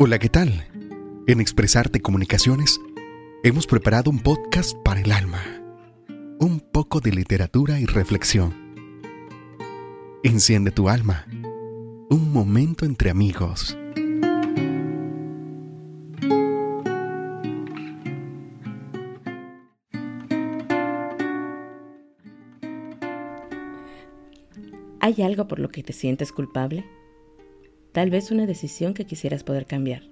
Hola, ¿qué tal? En Expresarte Comunicaciones hemos preparado un podcast para el alma. Un poco de literatura y reflexión. Enciende tu alma. Un momento entre amigos. ¿Hay algo por lo que te sientes culpable? Tal vez una decisión que quisieras poder cambiar.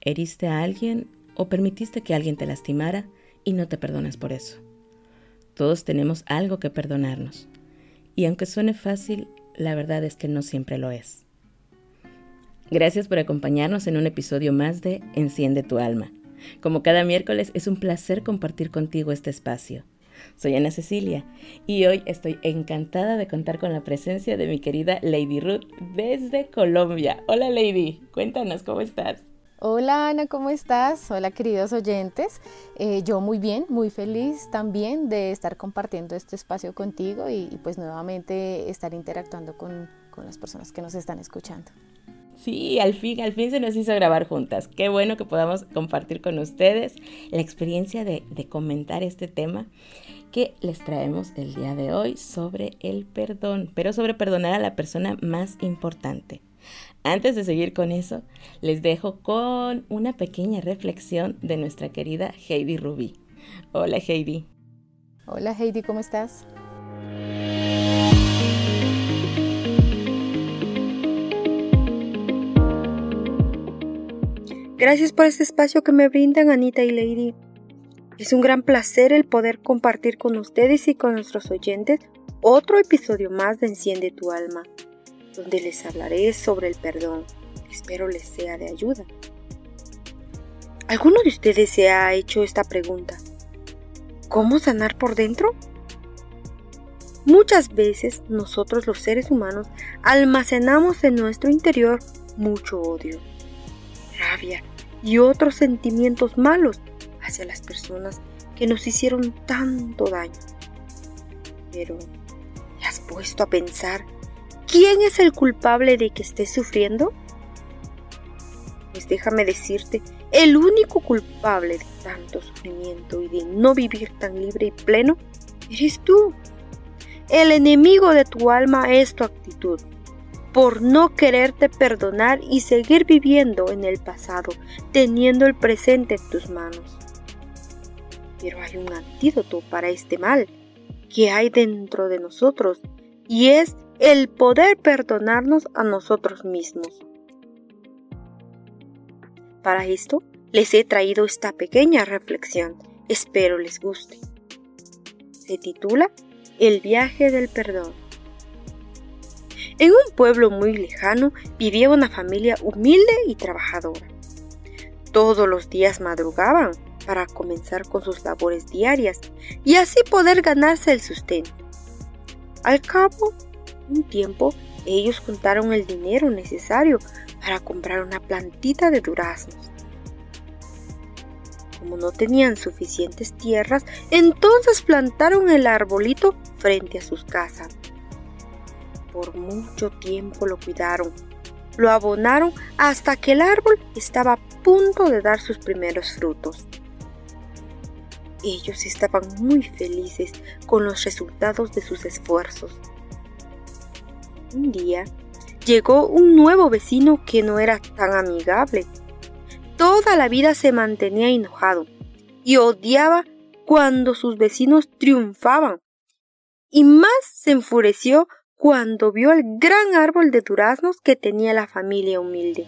¿Heriste a alguien o permitiste que alguien te lastimara y no te perdonas por eso? Todos tenemos algo que perdonarnos. Y aunque suene fácil, la verdad es que no siempre lo es. Gracias por acompañarnos en un episodio más de Enciende tu alma. Como cada miércoles es un placer compartir contigo este espacio. Soy Ana Cecilia y hoy estoy encantada de contar con la presencia de mi querida Lady Ruth desde Colombia. Hola Lady, cuéntanos cómo estás. Hola Ana, ¿cómo estás? Hola queridos oyentes. Eh, yo muy bien, muy feliz también de estar compartiendo este espacio contigo y, pues nuevamente estar interactuando con, con las personas que nos están escuchando. Sí, al fin, al fin se nos hizo grabar juntas. Qué bueno que podamos compartir con ustedes la experiencia de, de, comentar este tema que les traemos el día de hoy sobre el perdón, pero sobre perdonar a la persona más importante. Antes de seguir con eso, les dejo con una pequeña reflexión de nuestra querida Heidi Rubí. Hola Heidi. Hola Heidi, ¿cómo estás? Gracias por este espacio que me brindan Anita y Lady. Es un gran placer el poder compartir con ustedes y con nuestros oyentes otro episodio más de Enciende tu alma, donde les hablaré sobre el perdón. Espero les sea de ayuda. ¿Alguno de ustedes se ha hecho esta pregunta? ¿Cómo sanar por dentro? Muchas veces nosotros los seres humanos almacenamos en nuestro interior mucho odio, rabia, y otros sentimientos malos hacia las personas que nos hicieron tanto daño. Pero, ¿te has puesto a pensar quién es el culpable de que estés sufriendo? Pues déjame decirte, el único culpable de tanto sufrimiento y de no vivir tan libre y pleno eres tú. El enemigo de tu alma es tu actitud por no quererte perdonar y seguir viviendo en el pasado, teniendo el presente en tus manos. Pero hay un antídoto para este mal que hay dentro de nosotros y es el poder perdonarnos a nosotros mismos. Para esto les he traído esta pequeña reflexión, espero les guste. Se titula El viaje del perdón. En un pueblo muy lejano vivía una familia humilde y trabajadora. Todos los días madrugaban para comenzar con sus labores diarias y así poder ganarse el sustento. Al cabo un tiempo, ellos juntaron el dinero necesario para comprar una plantita de duraznos. Como no tenían suficientes tierras, entonces plantaron el arbolito frente a sus casas por mucho tiempo lo cuidaron. Lo abonaron hasta que el árbol estaba a punto de dar sus primeros frutos. Ellos estaban muy felices con los resultados de sus esfuerzos. Un día llegó un nuevo vecino que no era tan amigable. Toda la vida se mantenía enojado y odiaba cuando sus vecinos triunfaban. Y más se enfureció cuando vio el gran árbol de duraznos que tenía la familia humilde.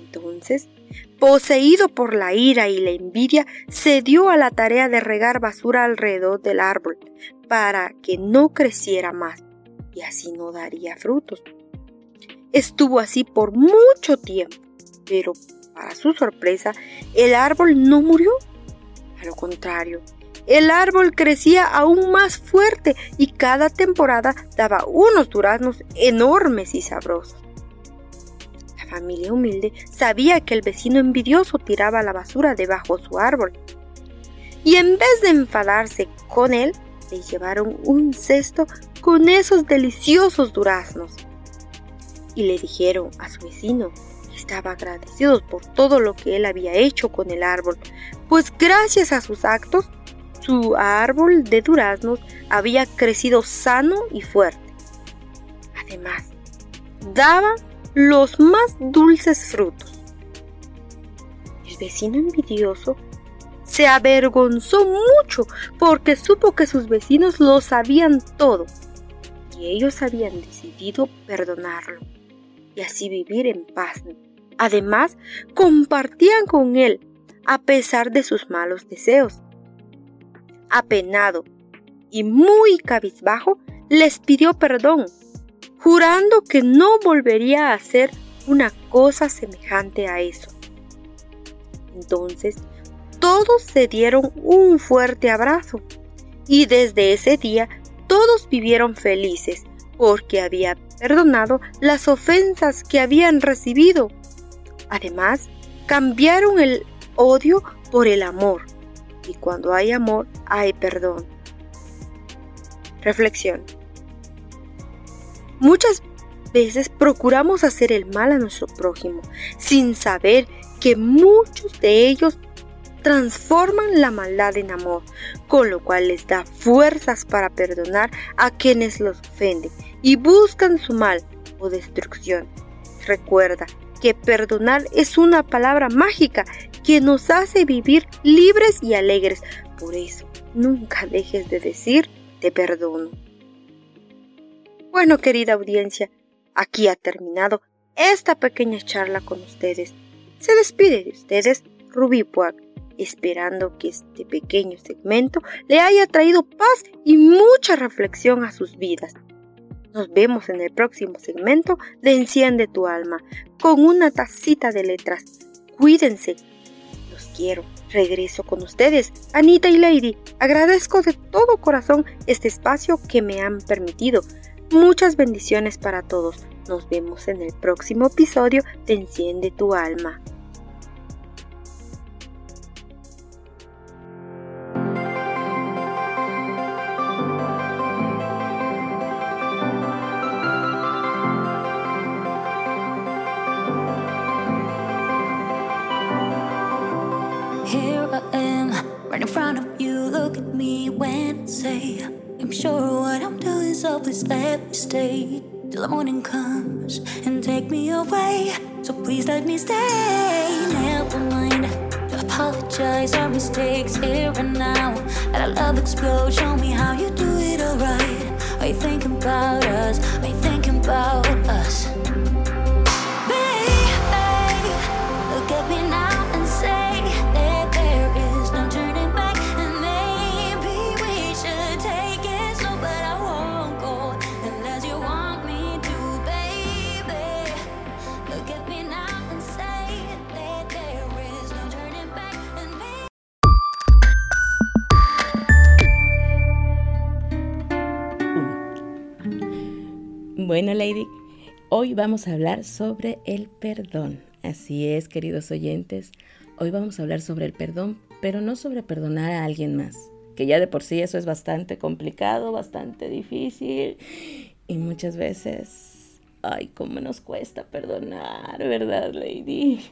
Entonces, poseído por la ira y la envidia, se dio a la tarea de regar basura alrededor del árbol para que no creciera más y así no daría frutos. Estuvo así por mucho tiempo, pero para su sorpresa, el árbol no murió. A lo contrario, el árbol crecía aún más fuerte y cada temporada daba unos duraznos enormes y sabrosos. Familia humilde sabía que el vecino envidioso tiraba la basura debajo de su árbol. Y en vez de enfadarse con él, le llevaron un cesto con esos deliciosos duraznos. Y le dijeron a su vecino que Estaba agradecido por todo lo que él había hecho con el árbol, pues gracias a sus actos, su árbol de duraznos había crecido sano y fuerte. Además, daba los más dulces frutos. El vecino envidioso se avergonzó mucho porque supo que sus vecinos lo sabían todo y ellos habían decidido perdonarlo y así vivir en paz. Además, compartían con él a pesar de sus malos deseos. Apenado y muy cabizbajo, les pidió perdón, jurando que no volvería a hacer una cosa semejante a eso. Entonces, todos se dieron un fuerte abrazo y desde ese día todos vivieron felices porque había perdonado las ofensas que habían recibido. Además, cambiaron el odio por el amor y cuando hay amor hay perdón. Reflexión. Muchas veces procuramos hacer el mal a nuestro prójimo sin saber que muchos de ellos transforman la maldad en amor, con lo cual les da fuerzas para perdonar a quienes los ofenden y buscan su mal o destrucción. Recuerda que perdonar es una palabra mágica que nos hace vivir libres y alegres. Por eso, nunca dejes de decir te perdono. Bueno, querida audiencia, aquí ha terminado esta pequeña charla con ustedes. Se despide de ustedes Rubí Puag esperando que este pequeño segmento le haya traído paz y mucha reflexión a sus vidas. Nos vemos en el próximo segmento de Enciende tu alma con una tacita de letras. Cuídense. Los quiero. Regreso con ustedes, Anita y Lady. Agradezco de todo corazón este espacio que me han permitido. Muchas bendiciones para todos. Nos vemos en el próximo episodio de Enciende tu alma. Right in front of you, look at me when I I'm sure what I'm doing, so please let me stay till the morning comes and take me away. So please let me stay. Never mind to apologize our mistakes here and now. Let our love explode. Show me how you do it alright. Are you thinking about us? Are you thinking about us? Bueno, Lady, hoy vamos a hablar sobre el perdón. Así es, queridos oyentes, hoy vamos a hablar sobre el perdón, pero no sobre perdonar a alguien más, que ya de por sí eso es bastante complicado, bastante difícil y muchas veces, ay, cómo nos cuesta perdonar, ¿verdad, Lady?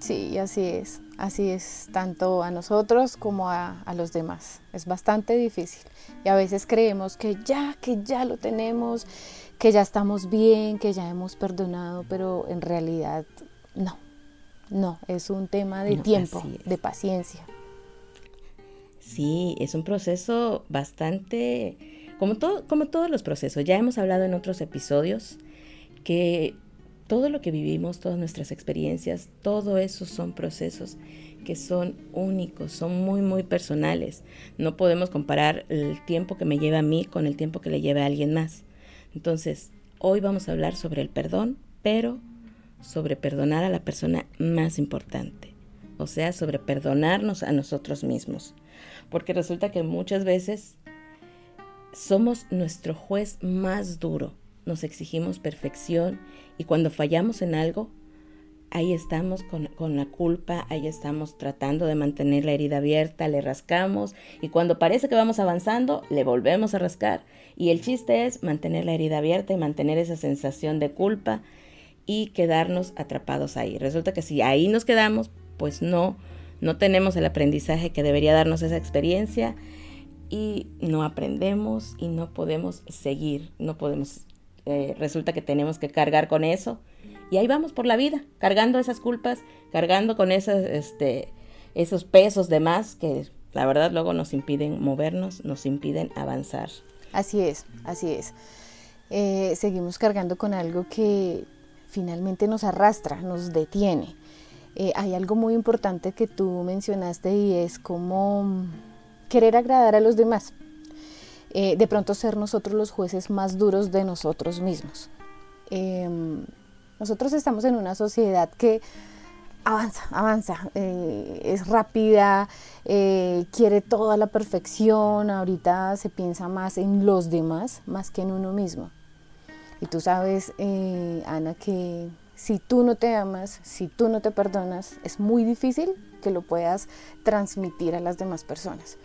Sí, así es, así es, tanto a nosotros como a, a, los demás. Es bastante difícil y a veces creemos que ya, que ya lo tenemos que ya estamos bien, que ya hemos perdonado, pero en realidad no, no, es un tema de tiempo, de paciencia. Sí, es un proceso bastante, como, todo, como todos los procesos, ya hemos hablado en otros episodios que todo lo que vivimos, todas nuestras experiencias, todo eso son procesos que son únicos, son muy, muy personales. No podemos comparar el tiempo que me lleva a mí con el tiempo que le lleva a alguien más. Entonces, hoy vamos a hablar sobre el perdón, pero sobre perdonar a la persona más importante, o sea, sobre perdonarnos a nosotros mismos. Porque resulta que muchas veces somos nuestro juez más duro, nos exigimos perfección y cuando fallamos en algo, ahí estamos con, la culpa, ahí estamos tratando de mantener la herida abierta, le rascamos y cuando parece que vamos avanzando, le volvemos a rascar. Y el chiste es mantener la herida abierta y mantener esa sensación de culpa y quedarnos atrapados ahí. Resulta que si ahí nos quedamos, pues no, no tenemos el aprendizaje que debería darnos esa experiencia y no aprendemos y no podemos seguir, no podemos, eh, resulta que tenemos que cargar con eso y ahí vamos por la vida, cargando esas culpas, cargando con esas, este, esos pesos de más que la verdad luego nos impiden movernos, nos impiden avanzar. Así es, así es. Eh, seguimos cargando con algo que finalmente nos arrastra, nos detiene. Eh, hay algo muy importante que tú mencionaste y es como querer agradar a los demás. Eh, de pronto ser nosotros los jueces más duros de nosotros mismos. Em, nosotros estamos en una sociedad que avanza, avanza, eh, es rápida, quiere toda la perfección, ahorita se piensa más en los demás más que en uno mismo. Y tú sabes, Ana, que si tú no te amas, si tú no te perdonas, es muy difícil que lo puedas transmitir a las demás personas.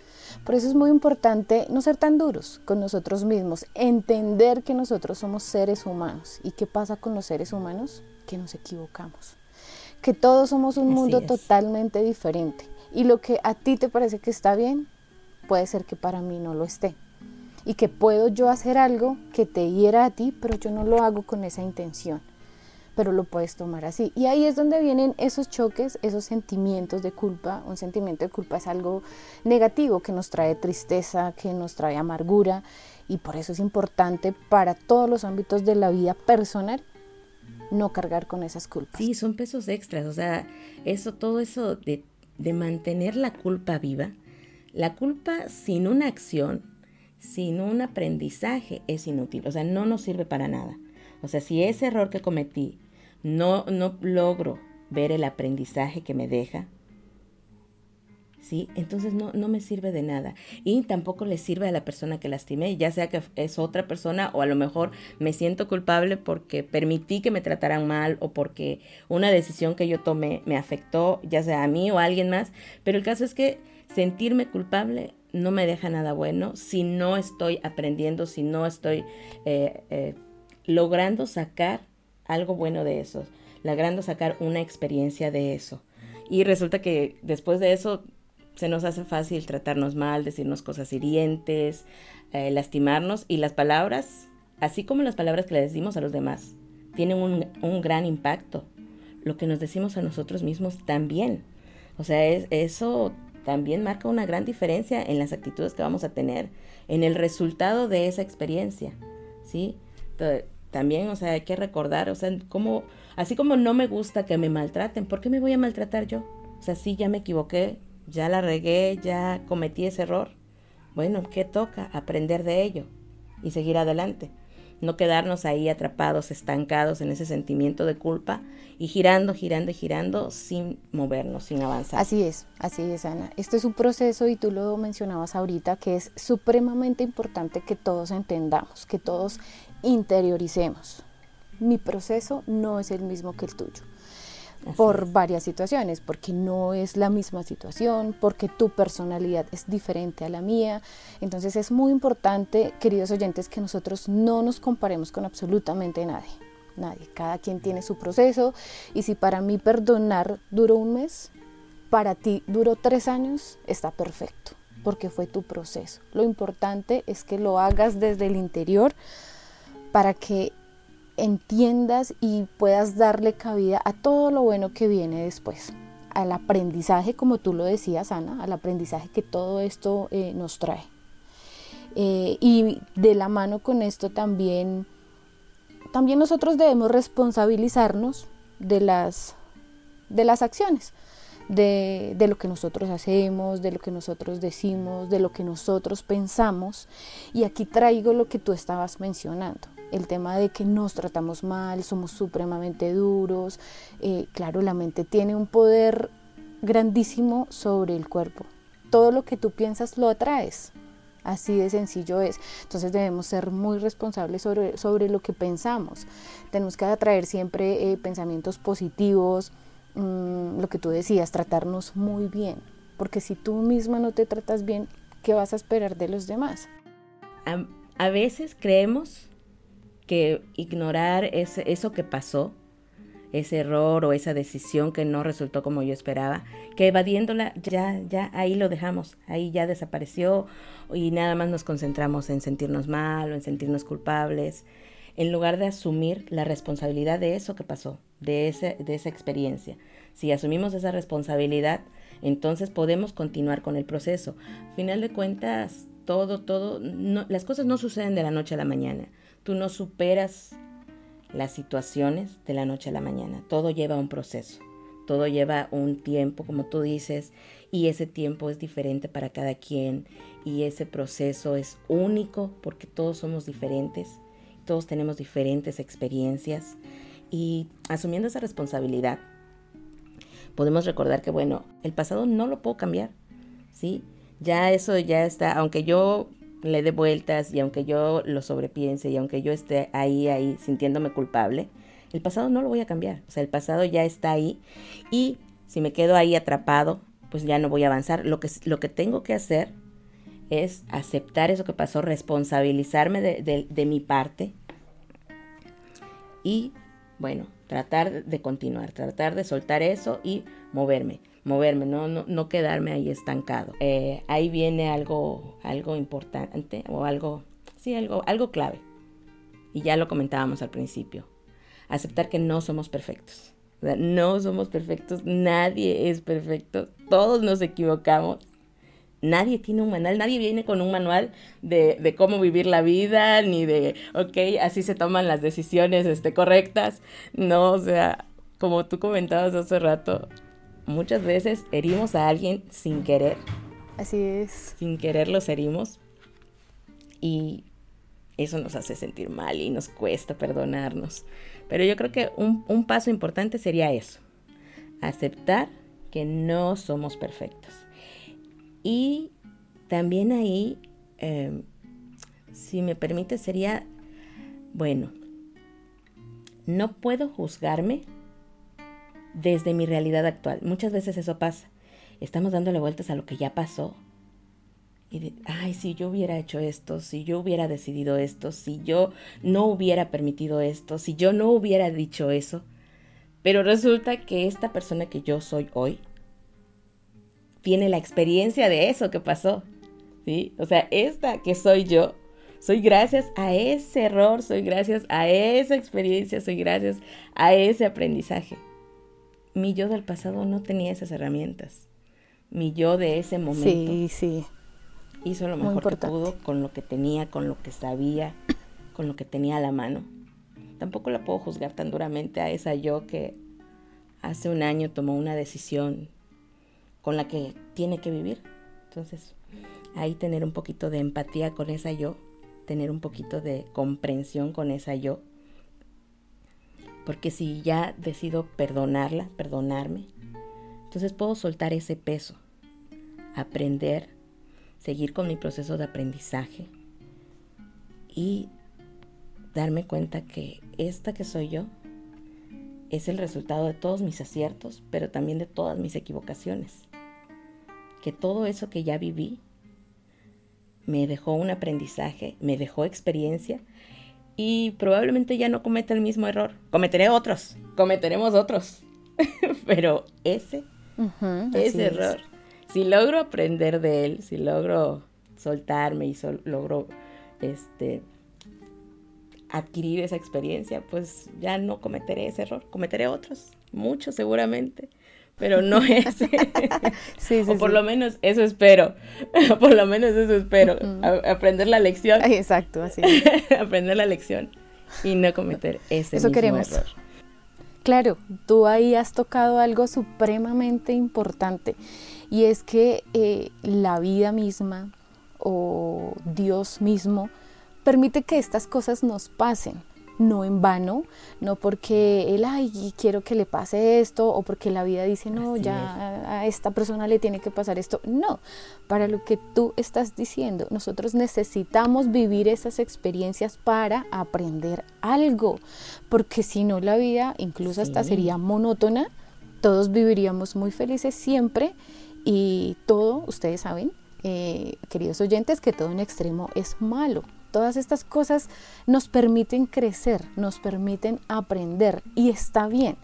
Por eso es muy importante no ser tan duros con nosotros mismos, entender que nosotros somos seres humanos. ¿Y qué pasa con los seres humanos? Que nos equivocamos. Que todos somos un mundo totalmente diferente. Y lo que a ti te parece que está bien, puede ser que para mí no lo esté. Y que puedo yo hacer algo que te hiera a ti, pero yo no lo hago con esa intención pero lo puedes tomar así. Y ahí es donde vienen esos choques, esos sentimientos de culpa. Un sentimiento de culpa es algo negativo que nos trae tristeza, que nos trae amargura y por eso es importante para todos los ámbitos de la vida personal no cargar con esas culpas. Sí, son pesos extras, o sea, eso, todo eso de, de mantener la culpa viva, la culpa sin una acción, sin un aprendizaje es inútil, o sea, no nos sirve para nada. O sea, si ese error que cometí no, no logro ver el aprendizaje que me deja, ¿sí? Entonces no, no, me sirve de nada. Y tampoco le sirve a la persona que lastimé, ya sea que es otra persona o a lo mejor me siento culpable porque permití que me trataran mal o porque una decisión que yo tomé me afectó, ya sea a mí o a alguien más. Pero el caso es que sentirme culpable no me deja nada bueno si no estoy aprendiendo, si no estoy eh, eh, logrando sacar algo bueno de eso, logrando sacar una experiencia de eso. Y resulta que después de eso se nos hace fácil tratarnos mal, decirnos cosas hirientes, eh, lastimarnos y las palabras, así como las palabras que le decimos a los demás, tienen un, un gran impacto. Lo que nos decimos a nosotros mismos también. O sea, es, eso también marca una gran diferencia en las actitudes que vamos a tener, en el resultado de esa experiencia. ¿sí? También, o sea, hay que recordar, o sea, como, así como no me gusta que me maltraten, ¿por qué me voy a maltratar yo? O sea, sí, ya me equivoqué, ya la regué, ya cometí ese error. Bueno, ¿qué toca? Aprender de ello y seguir adelante. No quedarnos ahí atrapados, estancados en ese sentimiento de culpa y girando, girando y girando sin movernos, sin avanzar. Así es, así es, Ana. Esto es un proceso y tú lo mencionabas ahorita que es supremamente importante que todos entendamos, que todos interioricemos. Mi proceso no es el mismo que el tuyo. por varias situaciones, porque no es la misma situación, porque tu personalidad es diferente a la mía. Entonces es muy importante, queridos oyentes, que nosotros no nos comparemos con absolutamente nadie. Nadie, cada quien tiene su proceso y si para mí perdonar duró un mes, para ti duró tres años, está perfecto, porque fue tu proceso. Lo importante es que lo hagas desde el interior para que entiendas y puedas darle cabida a todo lo bueno que viene después, al aprendizaje, como tú lo decías, Ana, al aprendizaje que todo esto eh, nos trae. Eh, y de la mano con esto también, también nosotros debemos responsabilizarnos de las, de las acciones. De, de, lo que nosotros hacemos, de lo que nosotros decimos, de lo que nosotros pensamos. Y aquí traigo lo que tú estabas mencionando el tema de que nos tratamos mal, somos supremamente duros. Eh, claro, la mente tiene un poder grandísimo sobre el cuerpo. Todo lo que tú piensas lo atraes. Así de sencillo es. Entonces debemos ser muy responsables sobre, sobre lo que pensamos. Tenemos que atraer siempre eh, pensamientos positivos, mm, lo que tú decías, tratarnos muy bien. Porque si tú misma no te tratas bien, ¿qué vas a esperar de los demás? a veces creemos ignorar ese, eso que pasó ese error o esa decisión que no resultó como yo esperaba, que evadiéndola ya, ya ahí lo dejamos, ahí ya desapareció y nada más nos concentramos en sentirnos mal o en sentirnos culpables, en lugar de asumir la responsabilidad de eso que pasó, de, ese, de esa experiencia. Si asumimos esa responsabilidad, entonces podemos continuar con el proceso. final de cuentas, todo, todo, las cosas no suceden de la noche a la mañana. Tú no superas las situaciones de la noche a la mañana. Todo lleva un proceso, todo lleva un tiempo, como tú dices, y ese tiempo es diferente para cada quien y ese proceso es único porque todos somos diferentes, todos tenemos diferentes experiencias y asumiendo esa responsabilidad, podemos recordar que, bueno, el pasado no lo puedo cambiar, ¿sí? Ya eso ya está, aunque yo le dé vueltas y aunque yo lo sobrepiense y aunque yo esté ahí, ahí, sintiéndome culpable, el pasado no lo voy a cambiar. O sea, el pasado ya está ahí y si me quedo ahí atrapado, pues ya no voy a avanzar. Lo que, lo que tengo que hacer es aceptar eso que pasó, responsabilizarme de, de mi parte y, bueno, tratar de continuar, tratar de soltar eso y moverme moverme, no, no, no quedarme ahí estancado. Eh, ahí viene algo, algo importante o algo, sí, algo, algo clave. Y ya lo comentábamos al principio. Aceptar que no somos perfectos. no somos perfectos, nadie es perfecto, todos nos equivocamos. Nadie tiene un manual, nadie viene con un manual de, de, cómo vivir la vida, ni de, ok, así se toman las decisiones este, correctas. No, o sea, como tú comentabas hace rato, muchas veces herimos a alguien sin querer. Así es. Sin querer los herimos. Y eso nos hace sentir mal y nos cuesta perdonarnos. Pero yo creo que un, paso importante sería eso. Aceptar que no somos perfectos. Y también ahí, em, si me permite, sería, bueno, no puedo juzgarme desde mi realidad actual. Muchas veces eso pasa. Estamos dándole vueltas a lo que ya pasó. Y de, ay, si yo hubiera hecho esto, si yo hubiera decidido esto, si yo no hubiera permitido esto, si yo no hubiera dicho eso. Pero resulta que esta persona que yo soy hoy tiene la experiencia de eso que pasó. ¿Sí? O sea, esta que soy yo, soy gracias a ese error, soy gracias a esa experiencia, soy gracias a ese aprendizaje mi yo del pasado no tenía esas herramientas. Mi yo de ese momento sí, sí. hizo lo mejor que pudo con lo que tenía, con lo que sabía, con lo que tenía a la mano. Tampoco la puedo juzgar tan duramente a esa yo que hace un año tomó una decisión con la que tiene que vivir. Entonces, ahí tener un poquito de empatía con esa yo, tener un poquito de comprensión con esa yo porque si ya decido perdonarla, perdonarme, entonces puedo soltar ese peso, aprender, seguir con mi proceso de aprendizaje y darme cuenta que esta que soy yo es el resultado de todos mis aciertos, pero también de todas mis equivocaciones. Que todo eso que ya viví me dejó un aprendizaje, me dejó experiencia y probablemente ya no cometa el mismo error. Cometeré otros, cometeremos otros. Pero ese, ese error, si logro aprender de él, si logro soltarme y logro este, adquirir esa experiencia, pues ya no cometeré ese error. Cometeré otros, muchos seguramente pero no ese. o por lo menos eso espero. por lo menos eso espero. aprender la lección. exacto, así. aprender la lección y no cometer ese eso mismo queremos. error. Claro, tú ahí has tocado algo supremamente importante y es que eh, la vida misma o Dios mismo permite que estas cosas nos pasen no en vano, no porque él, ay, quiero que le pase esto, o porque la vida dice, no, ya a esta persona le tiene que pasar esto. No, para lo que tú estás diciendo, nosotros necesitamos vivir esas experiencias para aprender algo, porque si no la vida incluso hasta sería monótona, todos viviríamos muy felices siempre y todo, ustedes saben, eh, queridos oyentes, que todo en extremo es malo. Todas estas cosas nos permiten crecer, nos permiten aprender y está bien.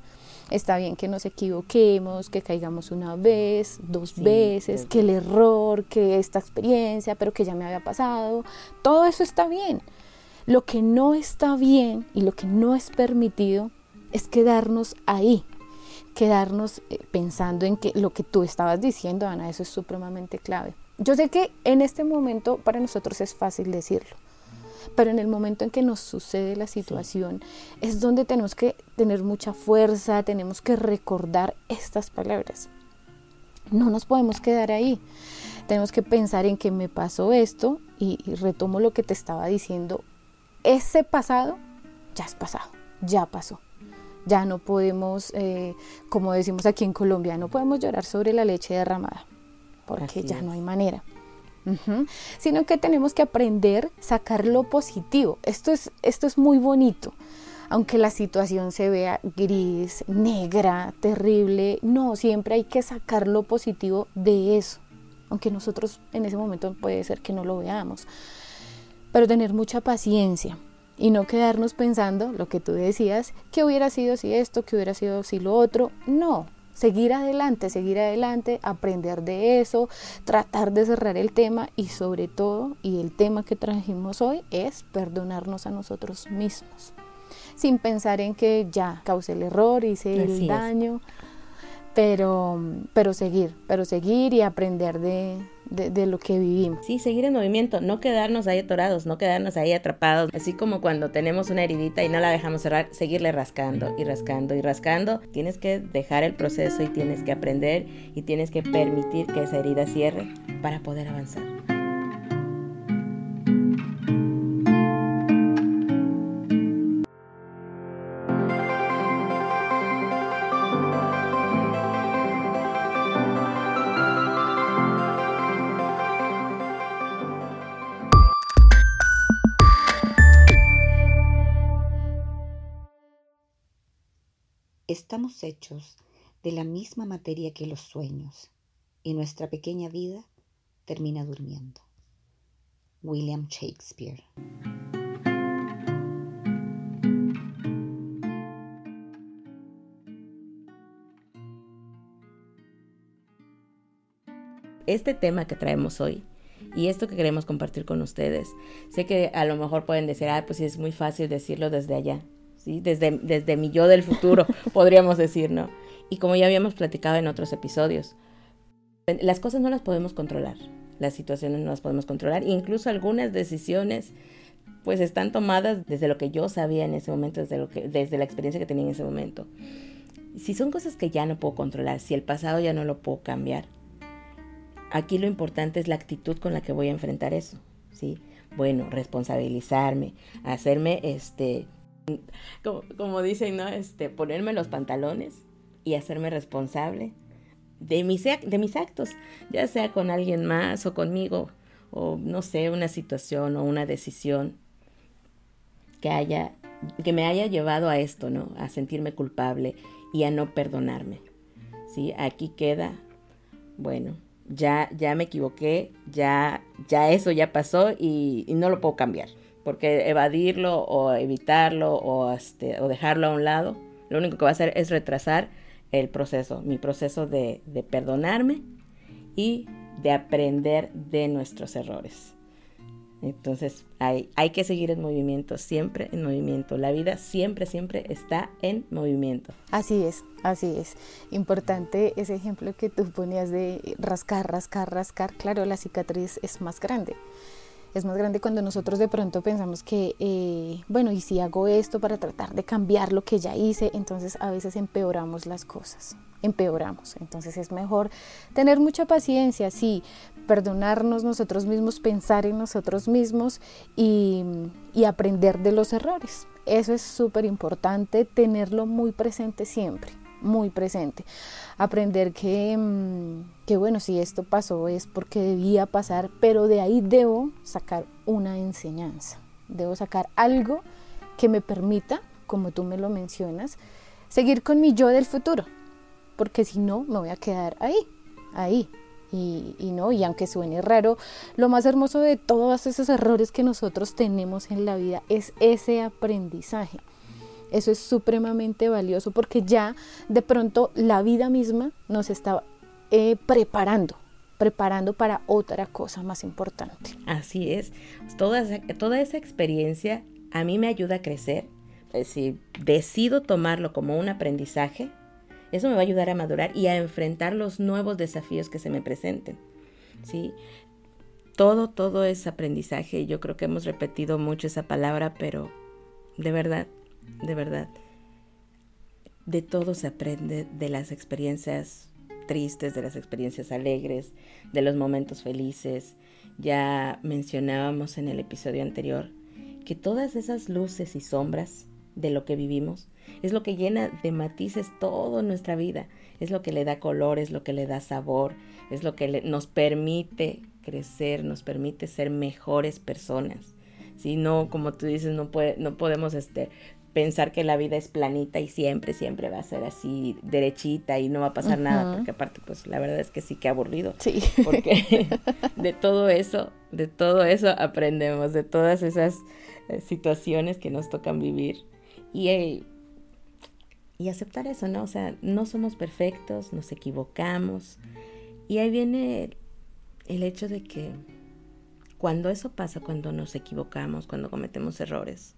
Está bien que nos equivoquemos, que caigamos una vez, dos veces, que el error, que esta experiencia, pero que ya me había pasado. Todo eso está bien. Lo que no está bien y lo que no es permitido es quedarnos ahí, quedarnos eh, pensando en que lo que tú estabas diciendo, Ana, eso es supremamente clave. Yo sé que en este momento para nosotros es fácil decirlo, pero en el momento en que nos sucede la situación es donde tenemos que tener mucha fuerza, tenemos que recordar estas palabras. No nos podemos quedar ahí. Tenemos que pensar en que me pasó esto y, retomo lo que te estaba diciendo. Ese pasado ya es pasado, ya pasó. Ya no podemos, eh, como decimos aquí en Colombia, no podemos llorar sobre la leche derramada, porque ya no hay manera sino que tenemos que aprender sacar lo positivo. Esto es, esto es muy bonito. Aunque la situación se vea gris, negra, terrible, no, siempre hay que sacar lo positivo de eso. Aunque nosotros en ese momento puede ser que no lo veamos. Pero tener mucha paciencia y no quedarnos pensando lo que tú decías, que hubiera sido si esto, que hubiera sido si lo otro. No, seguir adelante, seguir adelante, aprender de eso, tratar de cerrar el tema y sobre todo, y el tema que trajimos hoy es perdonarnos a nosotros mismos, sin pensar en que ya causé el error, hice el daño, pero, pero seguir, pero seguir y aprender de, de, lo que vivimos. Sí, seguir en movimiento, no quedarnos ahí atorados, no quedarnos ahí atrapados, así como cuando tenemos una heridita y no la dejamos cerrar, seguirle rascando y rascando y rascando. Tienes que dejar el proceso y tienes que aprender y tienes que permitir que esa herida cierre para poder avanzar. Estamos hechos de la misma materia que los sueños y nuestra pequeña vida termina durmiendo. William Shakespeare. Este tema que traemos hoy y esto que queremos compartir con ustedes, sé que a lo mejor pueden decir, ah, pues es muy fácil decirlo desde allá, desde, desde mi yo del futuro, podríamos decir, ¿no? Y como ya habíamos platicado en otros episodios, las cosas no las podemos controlar, las situaciones no las podemos controlar, incluso algunas decisiones pues están tomadas desde lo que yo sabía en ese momento, desde, lo que, desde la experiencia que tenía en ese momento. Si son cosas que ya no puedo controlar, si el pasado ya no lo puedo cambiar, aquí lo importante es la actitud con la que voy a enfrentar eso, ¿sí? Bueno, responsabilizarme, hacerme este como, dicen, ¿no? Este, ponerme los pantalones y hacerme responsable de mis, de mis actos, ya sea con alguien más o conmigo, o no sé, una situación o una decisión que haya, que me haya llevado a esto, ¿no? A sentirme culpable y a no perdonarme. ¿Sí? Aquí queda, bueno, ya, ya me equivoqué, ya, ya eso ya pasó y no lo puedo cambiar porque evadirlo o evitarlo o, este, o dejarlo a un lado, lo único que va a hacer es retrasar el proceso, mi proceso de, de perdonarme y de aprender de nuestros errores. Entonces hay, hay, que seguir en movimiento, siempre en movimiento. La vida siempre, siempre está en movimiento. Así es, así es. Importante ese ejemplo que tú ponías de rascar, rascar, rascar. Claro, la cicatriz es más grande es más grande cuando nosotros de pronto pensamos que, eh, bueno, y si hago esto para tratar de cambiar lo que ya hice, entonces a veces empeoramos las cosas, empeoramos. Entonces es mejor tener mucha paciencia, sí, perdonarnos nosotros mismos, pensar en nosotros mismos y, y aprender de los errores. Eso es súper importante, tenerlo muy presente siempre muy presente. Aprender que, mm, que, bueno, si esto pasó es porque debía pasar, pero de ahí debo sacar una enseñanza. Debo sacar algo que me permita, como tú me lo mencionas, seguir con mi yo del futuro. Porque si no, me voy a quedar ahí, ahí. Y, y no, y aunque suene raro, lo más hermoso de todos esos errores que nosotros tenemos en la vida es ese aprendizaje Eso es supremamente valioso porque ya de pronto la vida misma nos está eh, preparando, preparando para otra cosa más importante. Así es. Toda esa, toda esa experiencia a mí me ayuda a crecer. Si decido tomarlo como un aprendizaje, eso me va a ayudar a madurar y a enfrentar los nuevos desafíos que se me presenten. ¿sí? Todo, todo es aprendizaje. Yo creo que hemos repetido mucho esa palabra, pero de verdad, de verdad, de todo se aprende, de las experiencias tristes, de las experiencias alegres, de los momentos felices. Ya mencionábamos en el episodio anterior que todas esas luces y sombras de lo que vivimos es lo que llena de matices toda nuestra vida, es lo que le da color, es lo que le da sabor, es lo que nos permite crecer, nos permite ser mejores personas. Si no, como tú dices, no, puede, no podemos este, pensar que la vida es planita y siempre, siempre va a ser así derechita y no va a pasar nada, porque aparte, pues la verdad es que sí que aburrido. Sí. Porque de todo eso, de todo eso aprendemos, de todas esas eh, situaciones que nos tocan vivir. Y, y aceptar eso, ¿no? O sea, no somos perfectos, nos equivocamos. Y ahí viene el hecho de que cuando eso pasa, cuando nos equivocamos, cuando cometemos errores,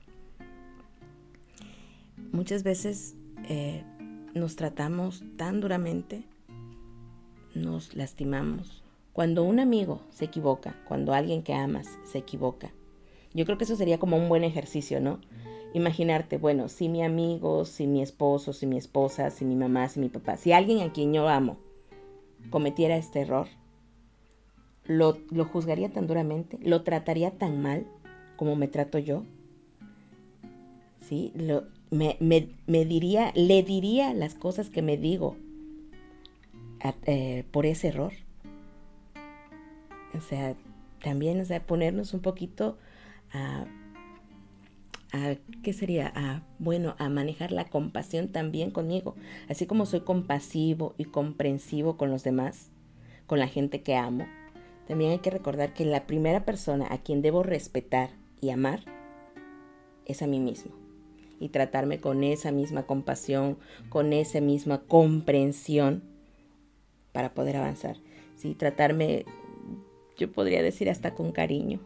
muchas veces eh, nos tratamos tan duramente, nos lastimamos. Cuando un amigo se equivoca, cuando alguien que amas se equivoca, yo creo que eso sería como un buen ejercicio, ¿no? Imaginarte, bueno, si mi amigo, si mi esposo, si mi esposa, si mi mamá, si mi papá, si alguien a quien yo amo cometiera este error, lo, juzgaría tan duramente, lo trataría tan mal como me trato yo. ¿Sí? Lo, me, diría, le diría las cosas que me digo eh, por ese error. O sea, también, o ponernos un poquito a, a ¿qué sería? A, bueno, a manejar la compasión también conmigo. Así como soy compasivo y comprensivo con los demás, con la gente que amo, también hay que recordar que la primera persona a quien debo respetar y amar es a mí mismo. Y tratarme con esa misma compasión, con esa misma comprensión para poder avanzar. Sí, tratarme, yo podría decir hasta con cariño.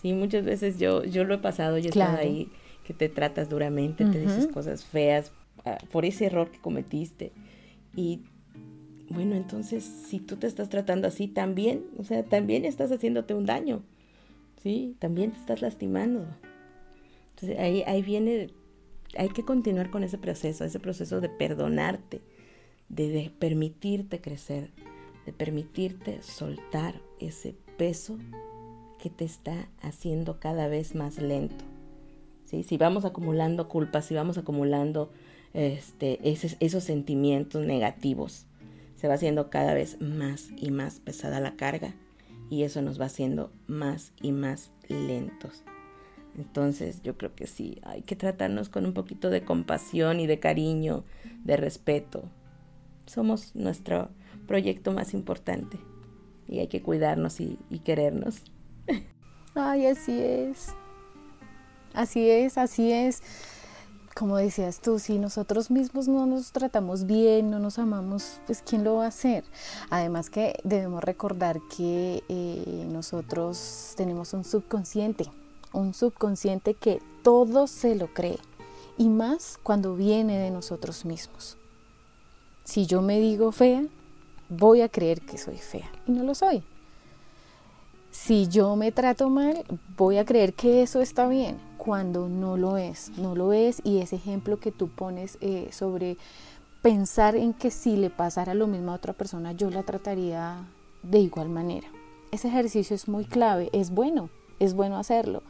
Sí, muchas veces yo, yo lo he pasado, yo he estado ahí, que te tratas duramente, te dices cosas feas ah, por ese error que cometiste. Y bueno, entonces si tú te estás tratando así también, o sea, también estás haciéndote un daño, ¿sí? También te estás lastimando. Entonces ahí, ahí viene, hay que continuar con ese proceso, ese proceso de perdonarte, de, permitirte crecer, de permitirte soltar ese peso que te está haciendo cada vez más lento. ¿sí? Si vamos acumulando culpas, si vamos acumulando este, esos sentimientos negativos, se va haciendo cada vez más y más pesada la carga y eso nos va haciendo más y más lentos. Entonces yo creo que sí, hay que tratarnos con un poquito de compasión y de cariño, de respeto. Somos nuestro proyecto más importante y hay que cuidarnos y, querernos. Ay, así es. Así es, así es como decías tú, si nosotros mismos no nos tratamos bien, no nos amamos, pues ¿quién lo va a hacer? Además que debemos recordar que eh, nosotros tenemos un subconsciente, un subconsciente que todo se lo cree, y más cuando viene de nosotros mismos. Si yo me digo fea, voy a creer que soy fea, y no lo soy. Si yo me trato mal, voy a creer que eso está bien, cuando no lo es, no lo es y ese ejemplo que tú pones eh, sobre pensar en que si le pasara lo mismo a otra persona, yo la trataría de igual manera. Ese ejercicio es muy clave, es bueno, es bueno hacerlo.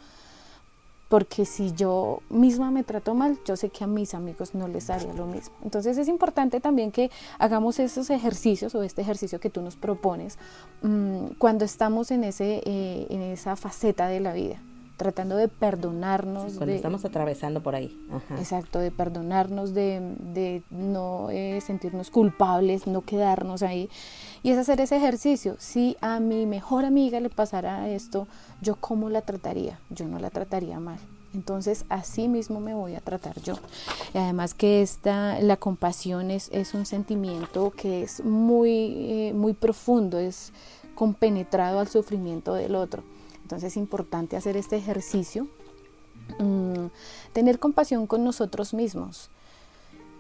Porque si yo misma me trato mal, yo sé que a mis amigos no les haría lo mismo. Entonces es importante también que hagamos esos ejercicios o este ejercicio que tú nos propones mm, cuando estamos en, ese, eh, en esa faceta de la vida tratando de perdonarnos. cuando estamos atravesando por ahí. Exacto, de perdonarnos, de, no eh, sentirnos culpables, no quedarnos ahí. Y es hacer ese ejercicio. Si a mi mejor amiga le pasara esto, ¿yo cómo la trataría? Yo no la trataría mal. Entonces, así mismo me voy a tratar yo. Y además que esta, la compasión es, es un sentimiento que es muy, eh, muy profundo, es compenetrado al sufrimiento del otro. Entonces es importante hacer este ejercicio, mm, tener compasión con nosotros mismos.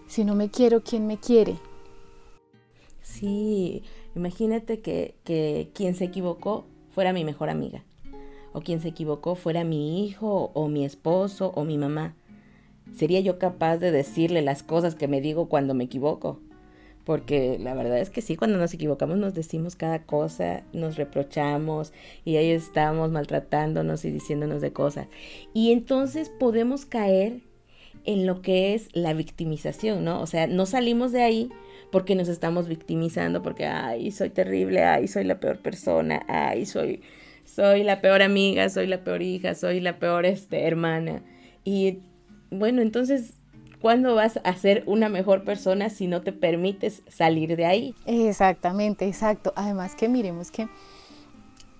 Si no me quiero, ¿quién me quiere? Sí, imagínate que, que quien se equivocó fuera mi mejor amiga o quien se equivocó fuera mi hijo o mi esposo o mi mamá. ¿Sería yo capaz de decirle las cosas que me digo cuando me equivoco? Porque la verdad es que sí, cuando nos equivocamos nos decimos cada cosa, nos reprochamos y ahí estamos maltratándonos y diciéndonos de cosas. Y entonces podemos caer en lo que es la victimización, ¿no? O sea, no salimos de ahí porque nos estamos victimizando, porque, ay, soy terrible, ay, soy la peor persona, ay, soy soy la peor amiga, soy la peor hija, soy la peor este, hermana. Y bueno, entonces, ¿cuándo vas a ser una mejor persona si no te permites salir de ahí? Exactamente, exacto. Además que miremos que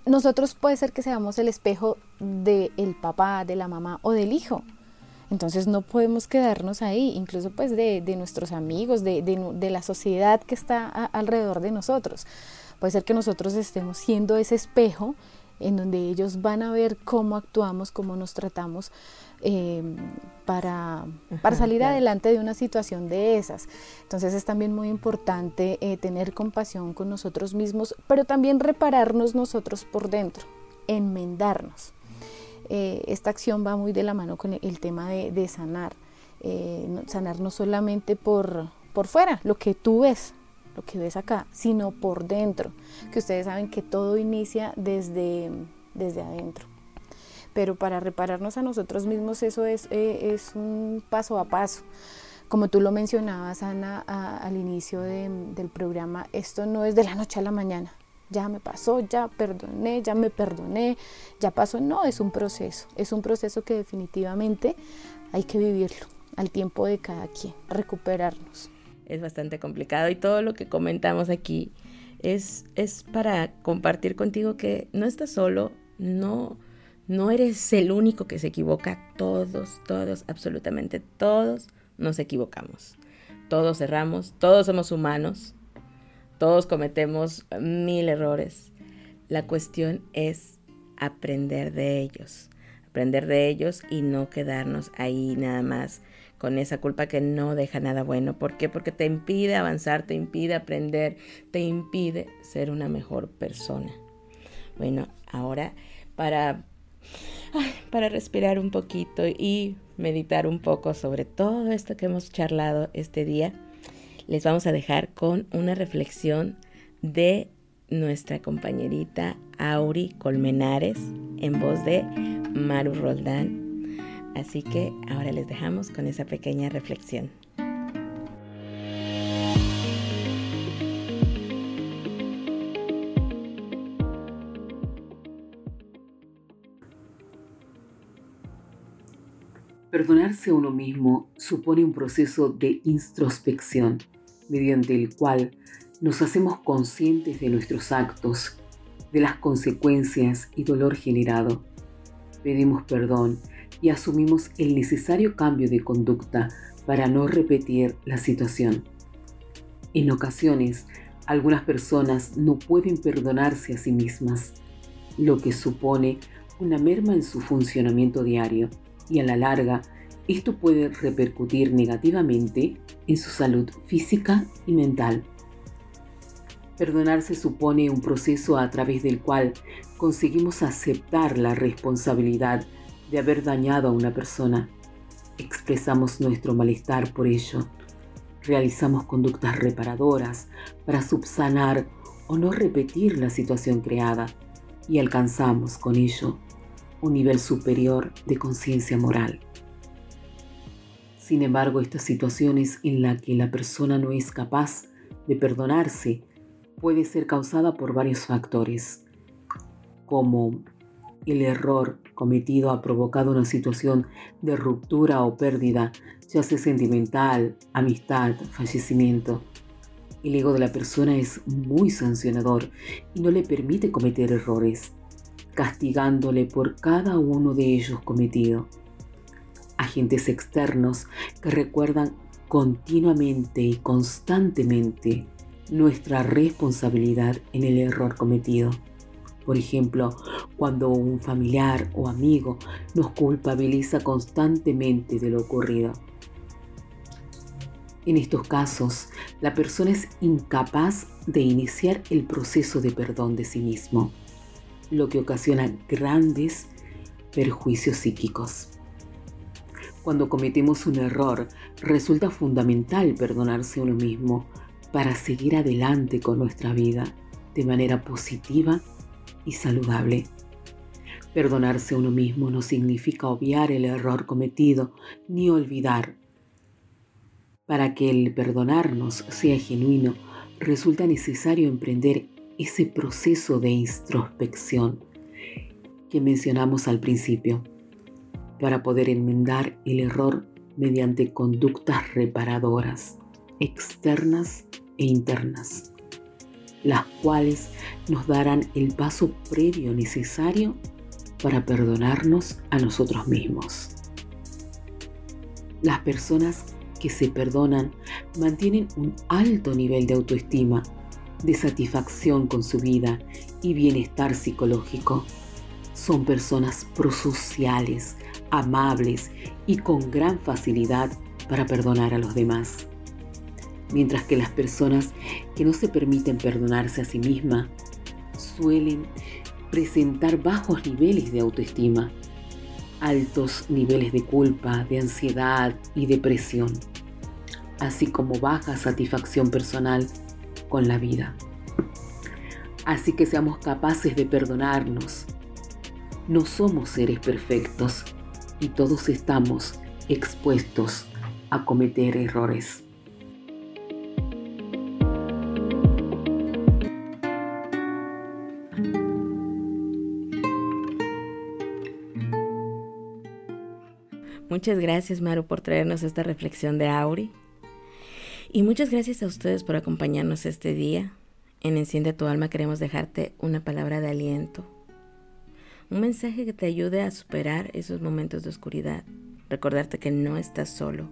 nosotros puede ser que seamos el espejo del papá, de la mamá o del hijo. Entonces no podemos quedarnos ahí, incluso pues de, nuestros amigos, de, de, la sociedad que está alrededor de nosotros. Puede ser que nosotros estemos siendo ese espejo en donde ellos van a ver cómo actuamos, cómo nos tratamos em, para, para, salir adelante de una situación de esas. Entonces es también muy importante eh, tener compasión con nosotros mismos, pero también repararnos nosotros por dentro, enmendarnos. Eh, esta acción va muy de la mano con el tema de, sanar, eh, sanar no solamente por, por fuera, lo que tú ves, lo que ves acá, sino por dentro, que ustedes saben que todo inicia desde, desde adentro. Pero para repararnos a nosotros mismos eso es, eh, es un paso a paso. Como tú lo mencionabas, Ana, al inicio del programa, esto no es de la noche a la mañana. Ya me pasó, ya perdoné, ya me perdoné, ya pasó. No, es un proceso. Es un proceso que definitivamente hay que vivirlo al tiempo de cada quien, recuperarnos es bastante complicado y todo lo que comentamos aquí es, es para compartir contigo que no estás solo, no, no eres el único que se equivoca, todos, todos, absolutamente todos nos equivocamos, todos erramos, todos somos humanos, todos cometemos mil errores. La cuestión es aprender de ellos, aprender de ellos y no quedarnos ahí nada más con esa culpa que no deja nada bueno. ¿Por qué? Porque te impide avanzar, te impide aprender, te impide ser una mejor persona. Bueno, ahora para, para respirar un poquito y meditar un poco sobre todo esto que hemos charlado este día, les vamos a dejar con una reflexión de nuestra compañerita Auri Colmenares en voz de Maru Roldán Así que ahora les dejamos con esa pequeña reflexión. Perdonarse a uno mismo supone un proceso de introspección mediante el cual nos hacemos conscientes de nuestros actos, de las consecuencias y dolor generado. Pedimos perdón y asumimos el necesario cambio de conducta para no repetir la situación. En ocasiones, algunas personas no pueden perdonarse a sí mismas, lo que supone una merma en su funcionamiento diario y a la larga esto puede repercutir negativamente en su salud física y mental. Perdonarse supone un proceso a través del cual conseguimos aceptar la responsabilidad de haber dañado a una persona. Expresamos nuestro malestar por ello. Realizamos conductas reparadoras para subsanar o no repetir la situación creada y alcanzamos con ello un nivel superior de conciencia moral. Sin embargo, estas situaciones en las que la persona no es capaz de perdonarse puede ser causada por varios factores, como el error cometido ha provocado una situación de ruptura o pérdida, ya sea sentimental, amistad, fallecimiento. El ego de la persona es muy sancionador y no le permite cometer errores, castigándole por cada uno de ellos cometido. agentes externos que recuerdan continuamente y constantemente nuestra responsabilidad en el error cometido. Por ejemplo, cuando un familiar o amigo nos culpabiliza constantemente de lo ocurrido. En estos casos, la persona es incapaz de iniciar el proceso de perdón de sí mismo, lo que ocasiona grandes perjuicios psíquicos. Cuando cometemos un error, resulta fundamental perdonarse a uno mismo para seguir adelante con nuestra vida de manera positiva y saludable. Perdonarse a uno mismo no significa obviar el error cometido ni olvidar. Para que el perdonarnos sea genuino, resulta necesario emprender ese proceso de introspección que mencionamos al principio para poder enmendar el error mediante conductas reparadoras, externas e internas, las cuales nos darán el paso previo necesario para perdonarnos a nosotros mismos. Las personas que se perdonan mantienen un alto nivel de autoestima, de satisfacción con su vida y bienestar psicológico. Son personas prosociales, amables y con gran facilidad para perdonar a los demás. Mientras que las personas que no se permiten perdonarse a sí mismas suelen presentar bajos niveles de autoestima, altos niveles de culpa, de ansiedad y depresión, así como baja satisfacción personal con la vida. Así que seamos capaces de perdonarnos. No somos seres perfectos y todos estamos expuestos a cometer errores. Muchas gracias, Maru, por traernos esta reflexión de Auri. Y muchas gracias a ustedes por acompañarnos este día. En Enciende tu alma queremos dejarte una palabra de aliento, un mensaje que te ayude a superar esos momentos de oscuridad, recordarte que no estás solo.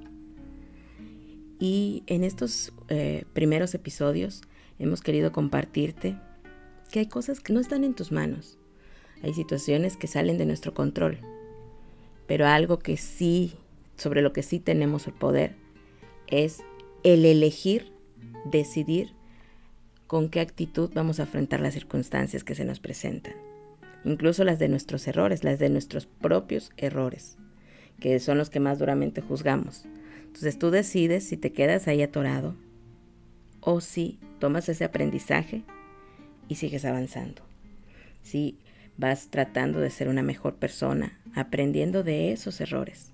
Y en estos eh, primeros episodios hemos querido compartirte que hay cosas que no están en tus manos, hay situaciones que salen de nuestro control, pero algo que sí, sobre lo que sí tenemos el poder, es el elegir, decidir con qué actitud vamos a afrontar las circunstancias que se nos presentan incluso las de nuestros errores, las de nuestros propios errores, que son los que más duramente juzgamos. Entonces tú decides si te quedas ahí atorado o si tomas ese aprendizaje y sigues avanzando. Si vas tratando de ser una mejor persona, aprendiendo de esos errores.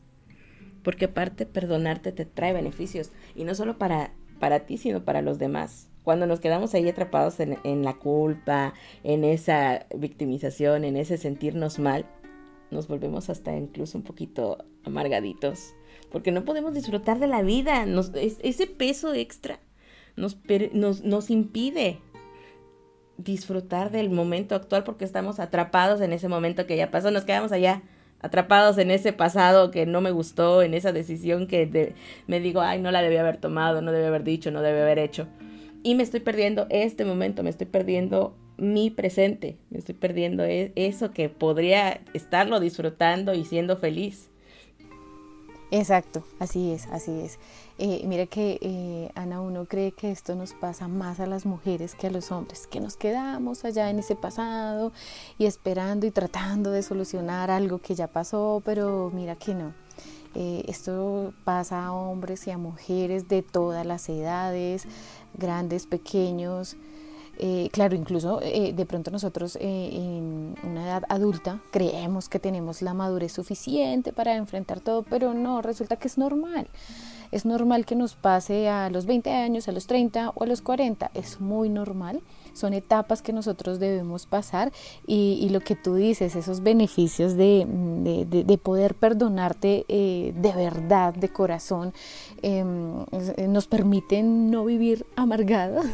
Porque aparte perdonarte te trae beneficios y no solo para, para ti, sino para los demás. Cuando nos quedamos ahí atrapados en, la culpa, en esa victimización, en ese sentirnos mal, nos volvemos hasta incluso un poquito amargaditos, porque no podemos disfrutar de la vida. ese peso extra nos, nos, nos impide disfrutar del momento actual porque estamos atrapados en ese momento que ya pasó, nos quedamos allá atrapados en ese pasado que no me gustó, en esa decisión que me digo, ay, no la debía haber tomado, no debía haber dicho, no debía haber hecho y me estoy perdiendo este momento, me estoy perdiendo mi presente, me estoy perdiendo e-, eso que podría estarlo disfrutando y siendo feliz. Exacto, así es, así es. Eh, mira que eh, Ana, uno cree que esto nos pasa más a las mujeres que a los hombres, que nos quedamos allá en ese pasado y esperando y tratando de solucionar algo que ya pasó, pero mira que no. Eh, esto pasa a hombres y a mujeres de todas las edades, grandes, pequeños. Eh, claro, incluso de pronto nosotros en una edad adulta creemos que tenemos la madurez suficiente para enfrentar todo, pero no, resulta que es normal. Es normal que nos pase a los 20 años, a los 30 o a los 40. Es muy normal son etapas que nosotros debemos pasar y, lo que tú dices, esos beneficios de, poder perdonarte eh, de verdad, de corazón, em, nos permiten no vivir amargados,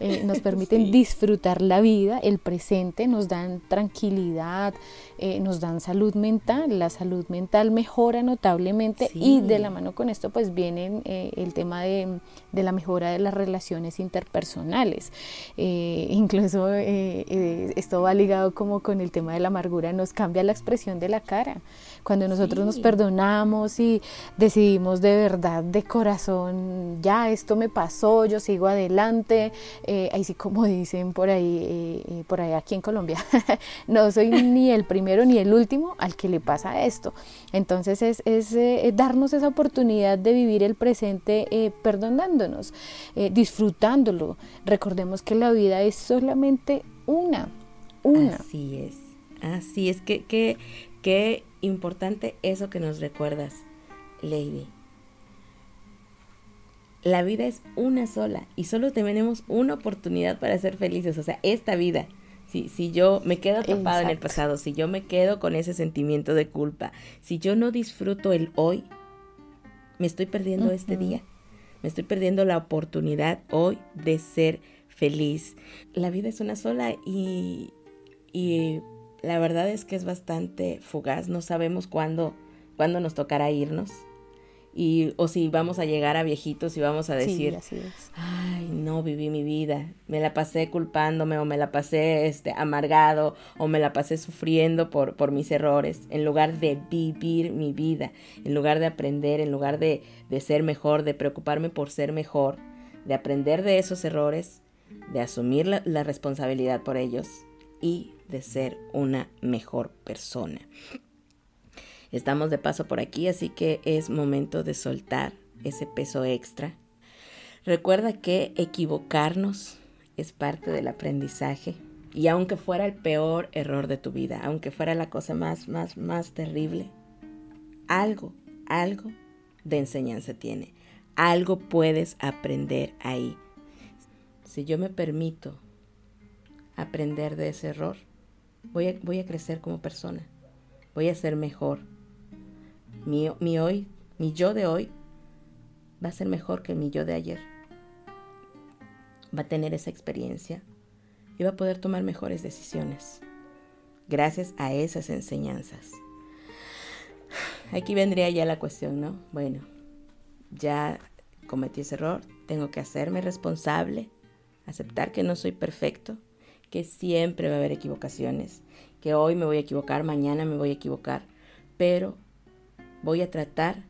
eh, nos permiten disfrutar la vida, el presente, nos dan tranquilidad, eh, nos dan salud mental, la salud mental mejora notablemente y de la mano con esto pues viene el tema de, la mejora de las relaciones interpersonales. Eh, incluso eh, eh, esto va ligado como con el tema de la amargura, nos cambia la expresión de la cara. Cuando nosotros nos perdonamos y decidimos de verdad, de corazón, ya esto me pasó, yo sigo adelante, ahí sí como dicen por ahí, por ahí aquí en Colombia, no soy ni el primero ni el último al que le pasa esto. Entonces es, es darnos esa oportunidad de vivir el presente perdonándonos, disfrutándolo. Recordemos que la vida es solamente una, una. Así es, así es, que qué, qué importante eso que nos recuerdas, Lady. La vida es una sola y solo tenemos una oportunidad para ser felices, o sea, esta vida. Si, si yo me quedo atrapada en el pasado, si yo me quedo con ese sentimiento de culpa, si yo no disfruto el hoy, me estoy perdiendo este día. Me estoy perdiendo la oportunidad hoy de ser feliz. La vida es una sola y, y la verdad es que es bastante fugaz. No sabemos cuándo, cuándo nos tocará irnos. Y, o si vamos a llegar a viejitos y vamos a decir, ay, no viví mi vida, me la pasé culpándome o me la pasé este, amargado o me la pasé sufriendo por, por mis errores, en lugar de vivir mi vida, en lugar de aprender, en lugar de, de ser mejor, de preocuparme por ser mejor, de aprender de esos errores de asumir la, responsabilidad por ellos y de ser una mejor persona. Estamos de paso por aquí, así que es momento de soltar ese peso extra. Recuerda que equivocarnos es parte del aprendizaje y aunque fuera el peor error de tu vida, aunque fuera la cosa más, más, más terrible, algo, algo de enseñanza tiene. Algo puedes aprender ahí si yo me permito aprender de ese error, voy a, voy a crecer como persona, voy a ser mejor. Mi, mi hoy, mi yo de hoy, va a ser mejor que mi yo de ayer. Va a tener esa experiencia y va a poder tomar mejores decisiones gracias a esas enseñanzas. Aquí vendría ya la cuestión, ¿no? Bueno, ya cometí ese error, tengo que hacerme responsable aceptar que no soy perfecto, que siempre va a haber equivocaciones, que hoy me voy a equivocar, mañana me voy a equivocar, pero voy a tratar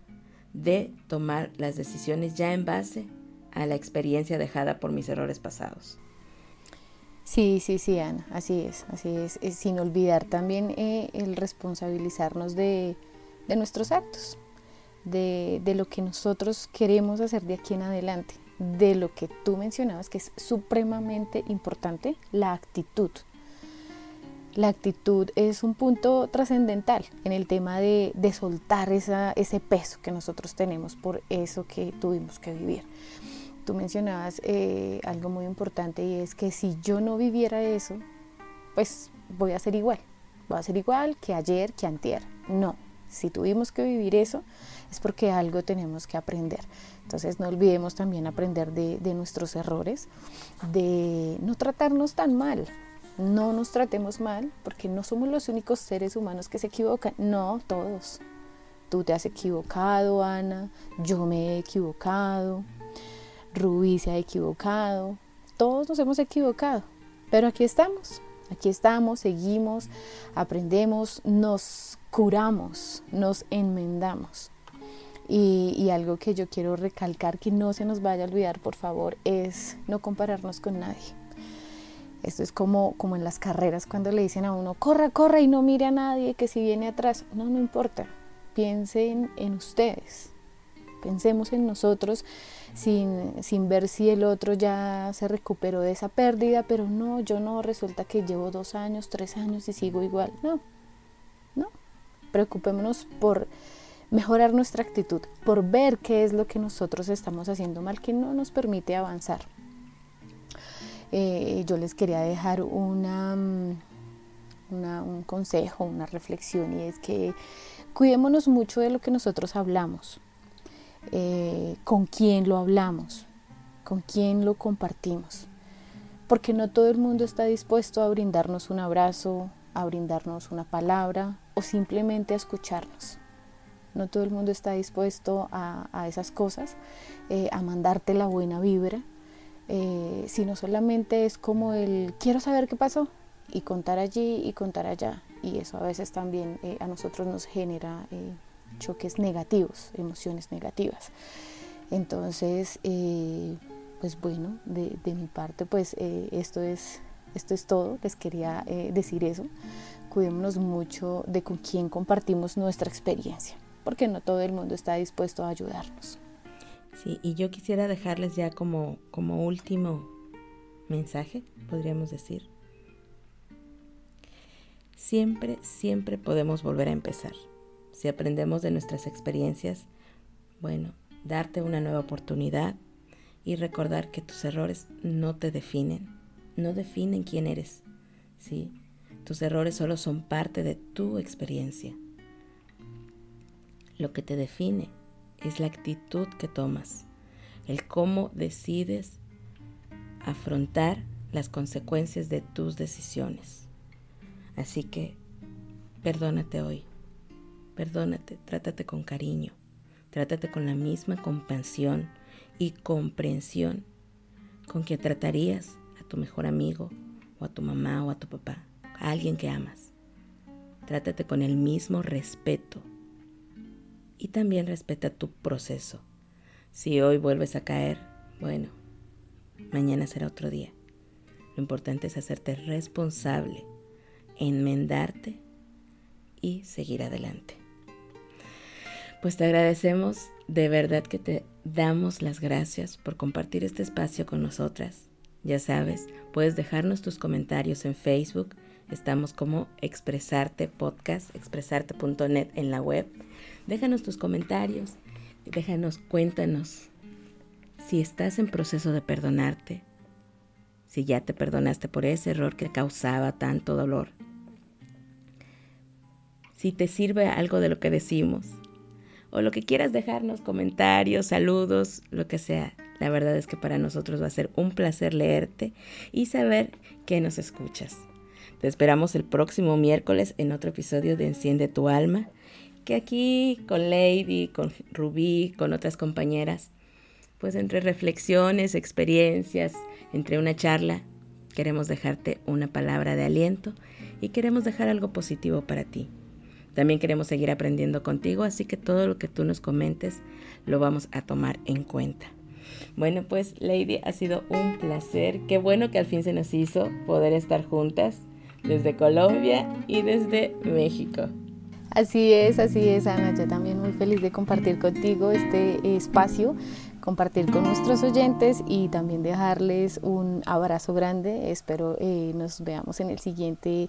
de tomar las decisiones ya en base a la experiencia dejada por mis errores pasados. Sí, sí, sí, Ana, así es, así es, sin olvidar también eh, el responsabilizarnos de, nuestros actos, de, de lo que nosotros queremos hacer de aquí en adelante de lo que tú mencionabas, que es supremamente importante, la actitud. La actitud es un punto trascendental en el tema de, soltar ese peso que nosotros tenemos por eso que tuvimos que vivir. Tú mencionabas eh, algo muy importante y es que si yo no viviera eso, pues voy a ser igual. Voy a ser igual que ayer, que antier. No, si tuvimos que vivir eso, es porque algo tenemos que aprender. Entonces no olvidemos también aprender de, nuestros errores, de no tratarnos tan mal. No nos tratemos mal porque no somos los únicos seres humanos que se equivocan. No, todos. Tú te has equivocado, Ana. Yo me he equivocado. Rubí se ha equivocado. Todos nos hemos equivocado. Pero aquí estamos. Aquí estamos, seguimos, aprendemos, nos curamos, nos enmendamos. Y, algo que yo quiero recalcar que no se nos vaya a olvidar, por favor, es no compararnos con nadie. Esto es como, como en las carreras cuando le dicen a uno, corra, corra y no mire a nadie que si viene atrás. No, no importa. Piensen en ustedes. Pensemos en nosotros sin, sin ver si el otro ya se recuperó de esa pérdida, pero no, yo no, resulta que llevo dos años, tres años y sigo igual. No, no. Preocupémonos por mejorar nuestra actitud, por ver qué es lo que nosotros estamos haciendo mal que no nos permite avanzar. Eh, yo les quería dejar una, mm, un consejo, una reflexión y es que cuidémonos mucho de lo que nosotros hablamos, eh, con quién lo hablamos, con quién lo compartimos, porque no todo el mundo está dispuesto a brindarnos un abrazo, a brindarnos una palabra o simplemente a escucharnos. No todo el mundo está dispuesto a, esas cosas, eh, a mandarte la buena vibra, eh, sino solamente es como el quiero saber qué pasó y contar allí y contar allá. Y eso a veces también eh, a nosotros nos genera choques negativos, emociones negativas. Entonces, pues bueno, de, de, mi parte, pues esto es esto es todo, les quería decir eso. Cuidémonos mucho de con quién compartimos nuestra experiencia, porque no todo el mundo está dispuesto a ayudarnos. Sí, y yo quisiera dejarles ya como, como último mensaje, podríamos decir. Siempre, siempre podemos volver a empezar. Si aprendemos de nuestras experiencias, bueno, darte una nueva oportunidad y recordar que tus errores no te definen, no definen quién eres. ¿sí? Tus errores solo son parte de tu experiencia. Lo que te define es la actitud que tomas, el cómo decides afrontar las consecuencias de tus decisiones. Así que perdónate hoy, perdónate, trátate con cariño, trátate con la misma compasión y comprensión con que tratarías tu mejor amigo o a tu mamá o a tu papá, a alguien que amas. Trátate con el mismo respeto y también respeta tu proceso. Si hoy vuelves a caer, bueno, mañana será otro día. Lo importante es hacerte responsable, enmendarte y seguir adelante. Pues te agradecemos, de verdad que te damos las gracias por compartir este espacio con nosotras ya sabes, puedes dejarnos tus comentarios en Facebook. Estamos como Expresarte Podcast, expresarte.net en la web. Déjanos tus comentarios, déjanos, cuéntanos si estás en proceso de perdonarte, si ya te perdonaste por ese error que causaba tanto dolor, si te sirve algo de lo que decimos, o lo que quieras dejarnos, comentarios, saludos, lo que sea. La verdad es que para nosotros va a ser un placer leerte y saber que nos escuchas. Te esperamos el próximo miércoles en otro episodio de Enciende tu alma, que aquí con Lady, con Rubí, con otras compañeras, pues entre reflexiones, experiencias, entre una charla, queremos dejarte una palabra de aliento y queremos dejar algo positivo para ti. También queremos seguir aprendiendo contigo, así que todo lo que tú nos comentes lo vamos a tomar en cuenta. Bueno, pues Lady, ha sido un placer. Qué bueno que al fin se nos hizo poder estar juntas desde Colombia y desde México. Así es, así es, Ana. Yo también muy feliz de compartir contigo este espacio, compartir con nuestros oyentes y también dejarles un abrazo grande. Espero eh, nos veamos en el siguiente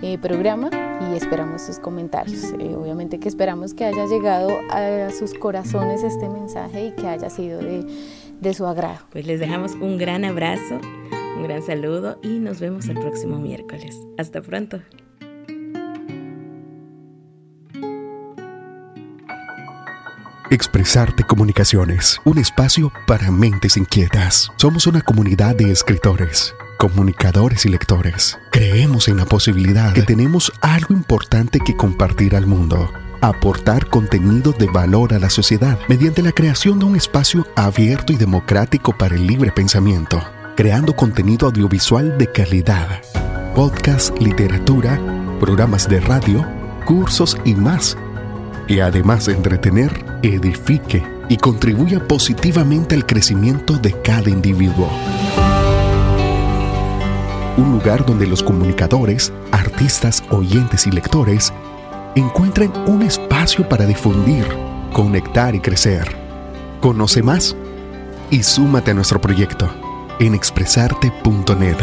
eh, programa y esperamos sus comentarios. Eh, obviamente que esperamos que haya llegado a sus corazones este mensaje y que haya sido de de su agrado. Pues les dejamos un gran abrazo, un gran saludo y nos vemos el próximo miércoles. Hasta pronto. Expresarte Comunicaciones, un espacio para mentes inquietas. Somos una comunidad de escritores, comunicadores y lectores. Creemos en la posibilidad que tenemos algo importante que compartir al mundo aportar contenido de valor a la sociedad mediante la creación de un espacio abierto y democrático para el libre pensamiento, creando contenido audiovisual de calidad, podcast, literatura, programas de radio, cursos y más, y además de entretener, edifique y contribuya positivamente al crecimiento de cada individuo. Un lugar donde los comunicadores, artistas, oyentes y lectores encuentren un espacio para difundir, conectar y crecer. Conoce más y súmate a nuestro proyecto en expresarte.net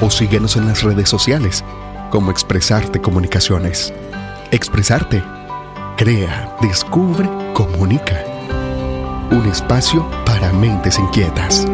o síguenos en las redes sociales como Expresarte Comunicaciones. Expresarte Crea, descubre, comunica. Un espacio para mentes inquietas.